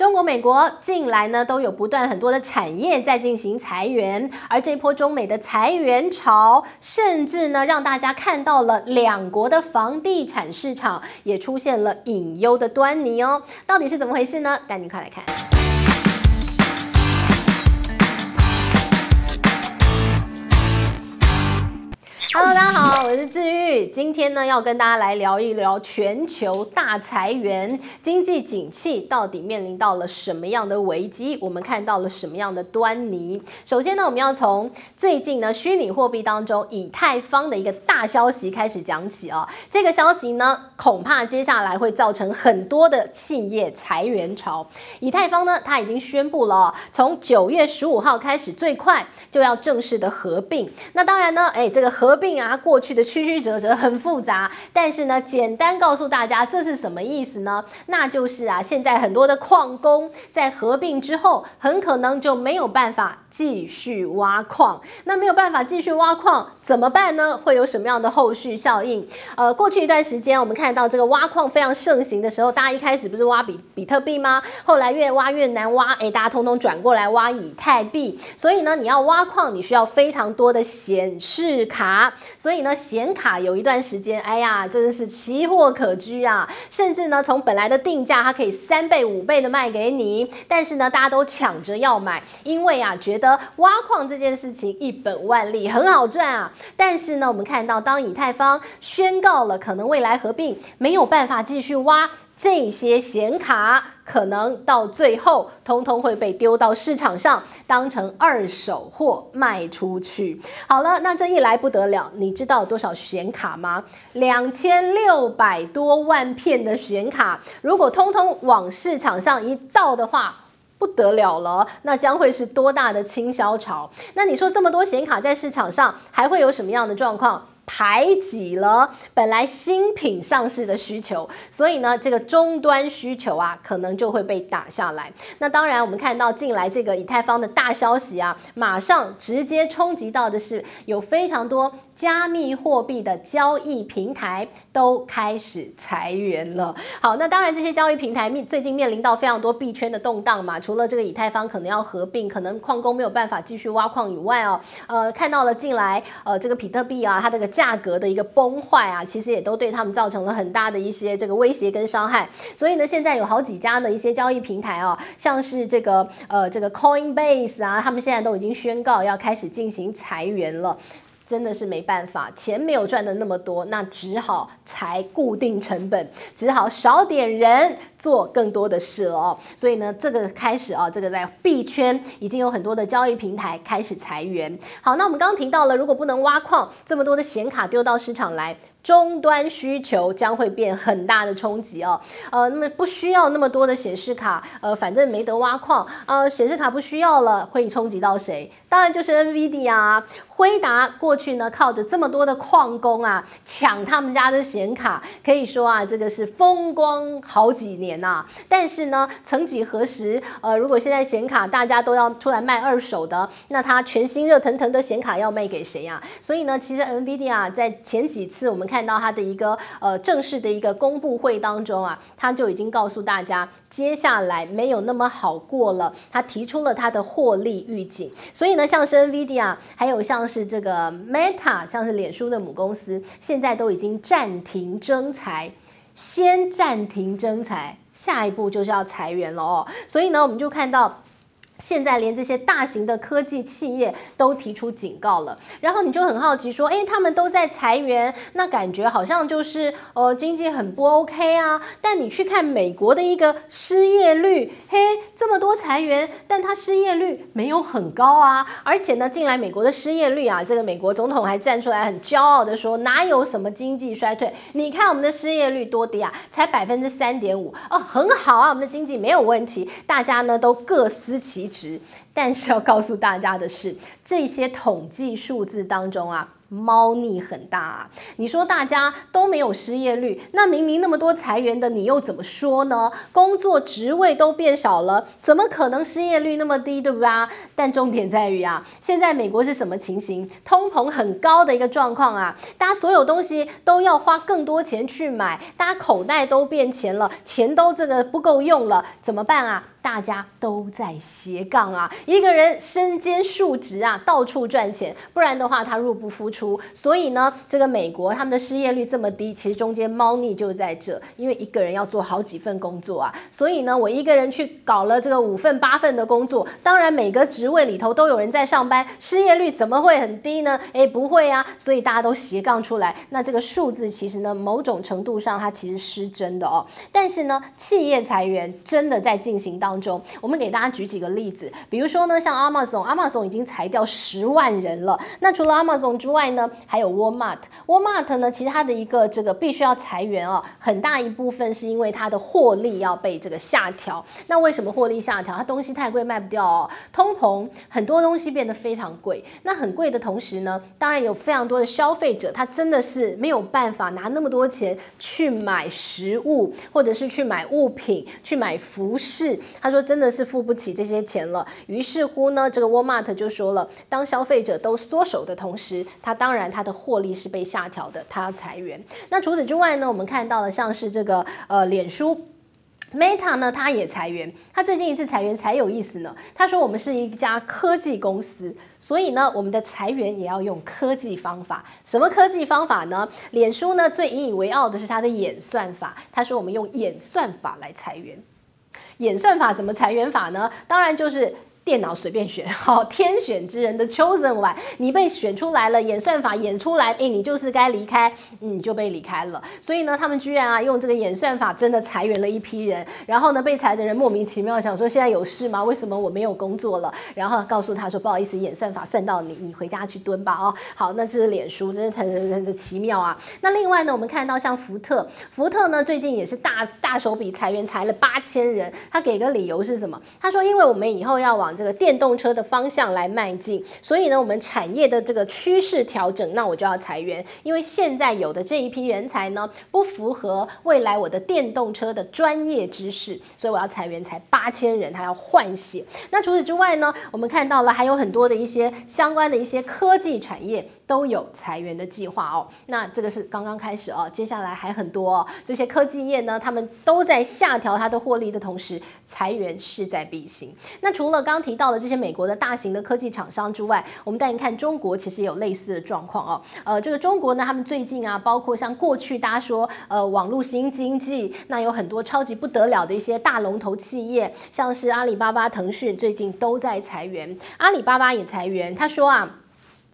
中国、美国近来呢都有不断很多的产业在进行裁员，而这波中美的裁员潮，甚至呢让大家看到了两国的房地产市场也出现了隐忧的端倪哦。到底是怎么回事呢？带您快来看。Hello，大家好，我是志玉。今天呢，要跟大家来聊一聊全球大裁员，经济景气到底面临到了什么样的危机？我们看到了什么样的端倪？首先呢，我们要从最近呢虚拟货币当中以太坊的一个大消息开始讲起啊。这个消息呢，恐怕接下来会造成很多的企业裁员潮。以太坊呢，它已经宣布了，从九月十五号开始，最快就要正式的合并。那当然呢，哎，这个合并啊，过去的曲曲折折很复杂，但是呢，简单告诉大家这是什么意思呢？那就是啊，现在很多的矿工在合并之后，很可能就没有办法继续挖矿。那没有办法继续挖矿怎么办呢？会有什么样的后续效应？呃，过去一段时间我们看到这个挖矿非常盛行的时候，大家一开始不是挖比比特币吗？后来越挖越难挖，哎，大家通通转过来挖以太币。所以呢，你要挖矿，你需要非常多的显示卡。所以呢，显卡有一段时间，哎呀，真的是奇货可居啊！甚至呢，从本来的定价，它可以三倍、五倍的卖给你，但是呢，大家都抢着要买，因为啊，觉得挖矿这件事情一本万利，很好赚啊。但是呢，我们看到，当以太坊宣告了可能未来合并，没有办法继续挖。这些显卡可能到最后通通会被丢到市场上，当成二手货卖出去。好了，那这一来不得了，你知道多少显卡吗？两千六百多万片的显卡，如果通通往市场上一倒的话，不得了了，那将会是多大的倾销潮？那你说这么多显卡在市场上，还会有什么样的状况？排挤了本来新品上市的需求，所以呢，这个终端需求啊，可能就会被打下来。那当然，我们看到近来这个以太坊的大消息啊，马上直接冲击到的是有非常多。加密货币的交易平台都开始裁员了。好，那当然这些交易平台面最近面临到非常多币圈的动荡嘛。除了这个以太坊可能要合并，可能矿工没有办法继续挖矿以外哦，呃，看到了近来呃这个比特币啊，它这个价格的一个崩坏啊，其实也都对他们造成了很大的一些这个威胁跟伤害。所以呢，现在有好几家的一些交易平台啊，像是这个呃这个 Coinbase 啊，他们现在都已经宣告要开始进行裁员了。真的是没办法，钱没有赚的那么多，那只好裁固定成本，只好少点人做更多的事了哦。所以呢，这个开始啊，这个在币圈已经有很多的交易平台开始裁员。好，那我们刚刚提到了，如果不能挖矿，这么多的显卡丢到市场来。终端需求将会变很大的冲击哦，呃，那么不需要那么多的显示卡，呃，反正没得挖矿，呃，显示卡不需要了，会冲击到谁？当然就是 NVIDIA 啊，辉达过去呢靠着这么多的矿工啊抢他们家的显卡，可以说啊这个是风光好几年呐、但是呢，曾几何时，呃，如果现在显卡大家都要出来卖二手的，那它全新热腾腾的显卡要卖给谁呀、所以呢，其实 NVIDIA 在前几次我们。看到他的一个呃正式的一个公布会当中啊，他就已经告诉大家，接下来没有那么好过了。他提出了他的获利预警，所以呢，像是 NVIDIA，还有像是这个 Meta，像是脸书的母公司，现在都已经暂停征才，先暂停征才，下一步就是要裁员了哦。所以呢，我们就看到。现在连这些大型的科技企业都提出警告了，然后你就很好奇说，诶，他们都在裁员，那感觉好像就是呃经济很不 OK 啊。但你去看美国的一个失业率，嘿，这么多裁员，但它失业率没有很高啊。而且呢，近来美国的失业率啊，这个美国总统还站出来很骄傲的说，哪有什么经济衰退？你看我们的失业率多低啊，才百分之三点五哦，很好啊，我们的经济没有问题。大家呢都各司其职，但是要告诉大家的是，这些统计数字当中啊。猫腻很大啊！你说大家都没有失业率，那明明那么多裁员的，你又怎么说呢？工作职位都变少了，怎么可能失业率那么低，对不对啊？但重点在于啊，现在美国是什么情形？通膨很高的一个状况啊，大家所有东西都要花更多钱去买，大家口袋都变钱了，钱都这个不够用了，怎么办啊？大家都在斜杠啊，一个人身兼数职啊，到处赚钱，不然的话他入不敷出。所以呢，这个美国他们的失业率这么低，其实中间猫腻就在这，因为一个人要做好几份工作啊。所以呢，我一个人去搞了这个五份八份的工作，当然每个职位里头都有人在上班，失业率怎么会很低呢？诶，不会啊。所以大家都斜杠出来，那这个数字其实呢，某种程度上它其实失真的哦。但是呢，企业裁员真的在进行当当中。我们给大家举几个例子，比如说呢，像 Amazon，Amazon 已经裁掉十万人了。那除了 Amazon 之外呢，还有 Walmart，Walmart 呢，其实它的一个这个必须要裁员哦，很大一部分是因为它的获利要被这个下调。那为什么获利下调？它东西太贵卖不掉哦，通膨，很多东西变得非常贵。那很贵的同时呢，当然有非常多的消费者，他真的是没有办法拿那么多钱去买食物，或者是去买物品，去买服饰。他说真的是付不起这些钱了。于是乎呢，这个 Walmart 就说了，当消费者都缩手的同时，他当然他的获利是被下调的，他要裁员。那除此之外呢，我们看到了像是这个呃脸书。Meta 呢，他也裁员。他最近一次裁员才有意思呢。他说：“我们是一家科技公司，所以呢，我们的裁员也要用科技方法。什么科技方法呢？脸书呢，最引以为傲的是它的演算法。他说我们用演算法来裁员。演算法怎么裁员法呢？当然就是。”电脑随便选，好，天选之人的 chosen one，你被选出来了，演算法演出来，诶，你就是该离开，你就被离开了。所以呢，他们居然啊用这个演算法真的裁员了一批人，然后呢，被裁的人莫名其妙想说现在有事吗？为什么我没有工作了？然后告诉他说不好意思，演算法算到你，你回家去蹲吧。哦，好，那这是脸书，真的很很很奇妙啊。那另外呢，我们看到像福特，福特呢最近也是大大手笔裁员，裁了八千人。他给个理由是什么？他说因为我们以后要往这个电动车的方向来迈进，所以呢，我们产业的这个趋势调整，那我就要裁员，因为现在有的这一批人才呢，不符合未来我的电动车的专业知识，所以我要裁员，才八千人，他要换血。那除此之外呢，我们看到了还有很多的一些相关的一些科技产业都有裁员的计划哦。那这个是刚刚开始哦，接下来还很多。这些科技业呢，他们都在下调它的获利的同时，裁员势在必行。那除了刚提到的。这些美国的大型的科技厂商之外，我们带你看中国，其实也有类似的状况哦。呃，这个中国呢，他们最近啊，包括像过去大家说，呃，网络新经济，那有很多超级不得了的一些大龙头企业，像是阿里巴巴、腾讯，最近都在裁员。阿里巴巴也裁员，他说啊。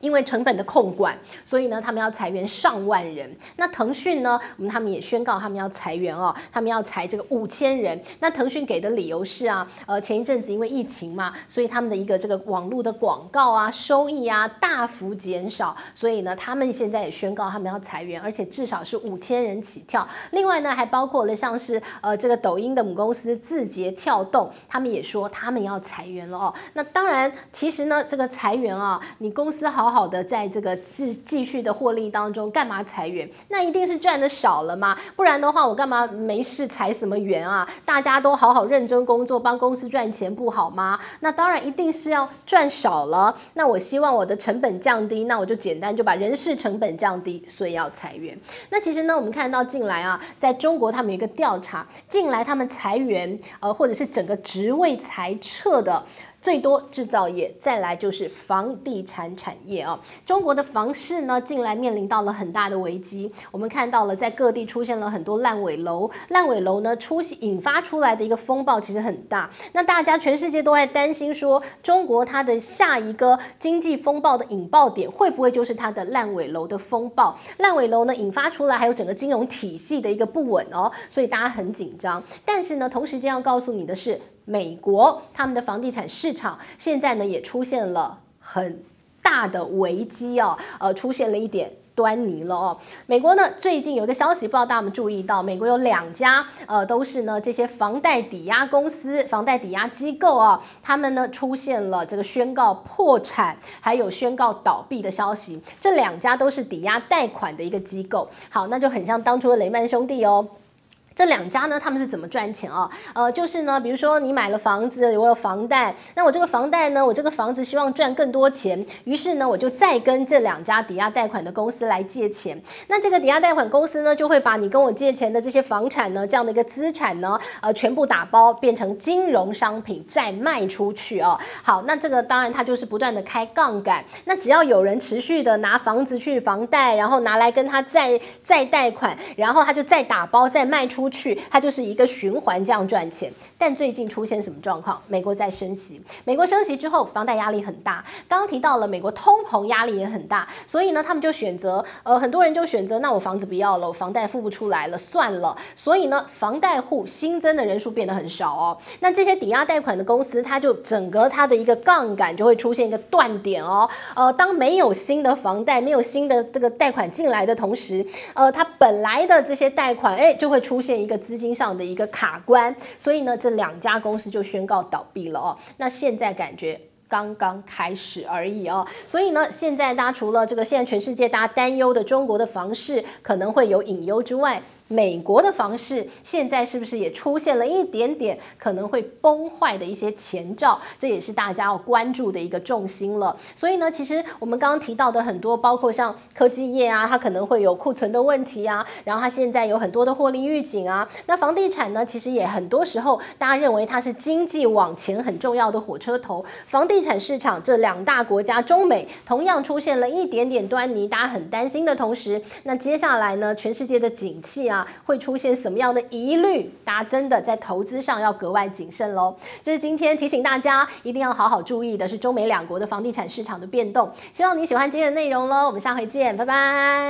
因为成本的控管，所以呢，他们要裁员上万人。那腾讯呢，我们他们也宣告他们要裁员哦，他们要裁这个五千人。那腾讯给的理由是啊，呃，前一阵子因为疫情嘛，所以他们的一个这个网络的广告啊，收益啊大幅减少，所以呢，他们现在也宣告他们要裁员，而且至少是五千人起跳。另外呢，还包括了像是呃这个抖音的母公司字节跳动，他们也说他们要裁员了哦。那当然，其实呢，这个裁员啊，你公司好。好好的，在这个继继续的获利当中，干嘛裁员？那一定是赚的少了嘛，不然的话，我干嘛没事裁什么员啊？大家都好好认真工作，帮公司赚钱不好吗？那当然一定是要赚少了。那我希望我的成本降低，那我就简单就把人事成本降低，所以要裁员。那其实呢，我们看到近来啊，在中国他们有一个调查，近来他们裁员，呃，或者是整个职位裁撤的。最多制造业，再来就是房地产产业啊。中国的房市呢，近来面临到了很大的危机。我们看到了，在各地出现了很多烂尾楼，烂尾楼呢出引发出来的一个风暴其实很大。那大家全世界都在担心说，中国它的下一个经济风暴的引爆点会不会就是它的烂尾楼的风暴？烂尾楼呢引发出来，还有整个金融体系的一个不稳哦，所以大家很紧张。但是呢，同时间要告诉你的是。美国他们的房地产市场现在呢也出现了很大的危机哦，呃，出现了一点端倪了哦。美国呢最近有一个消息，不知道大家有没有注意到，美国有两家呃都是呢这些房贷抵押公司、房贷抵押机构啊，他们呢出现了这个宣告破产，还有宣告倒闭的消息。这两家都是抵押贷款的一个机构。好，那就很像当初的雷曼兄弟哦。这两家呢，他们是怎么赚钱啊？呃，就是呢，比如说你买了房子，我有房贷，那我这个房贷呢，我这个房子希望赚更多钱，于是呢，我就再跟这两家抵押贷款的公司来借钱。那这个抵押贷款公司呢，就会把你跟我借钱的这些房产呢，这样的一个资产呢，呃，全部打包变成金融商品再卖出去哦。好，那这个当然它就是不断的开杠杆。那只要有人持续的拿房子去房贷，然后拿来跟他再再贷款，然后他就再打包再卖出去，它就是一个循环这样赚钱。但最近出现什么状况？美国在升息，美国升息之后，房贷压力很大。刚刚提到了美国通膨压力也很大，所以呢，他们就选择，呃，很多人就选择，那我房子不要了，我房贷付不出来了，算了。所以呢，房贷户新增的人数变得很少哦。那这些抵押贷款的公司，它就整个它的一个杠杆就会出现一个断点哦。呃，当没有新的房贷，没有新的这个贷款进来的同时，呃，它本来的这些贷款，哎，就会出现一个资金上的一个卡关。所以呢，这两家公司就宣告倒闭了哦。那现在感觉刚刚开始而已哦。所以呢，现在大家除了这个现在全世界大家担忧的中国的房市可能会有隐忧之外，美国的房市现在是不是也出现了一点点可能会崩坏的一些前兆？这也是大家要关注的一个重心了。所以呢，其实我们刚刚提到的很多，包括像科技业啊，它可能会有库存的问题啊，然后它现在有很多的获利预警啊。那房地产呢，其实也很多时候大家认为它是经济往前很重要的火车头。房地产市场这两大国家中美同样出现了一点点端倪，大家很担心的同时，那接下来呢，全世界的景气啊。会出现什么样的疑虑？大家真的在投资上要格外谨慎喽。这是今天提醒大家一定要好好注意的，是中美两国的房地产市场的变动。希望你喜欢今天的内容喽，我们下回见，拜拜。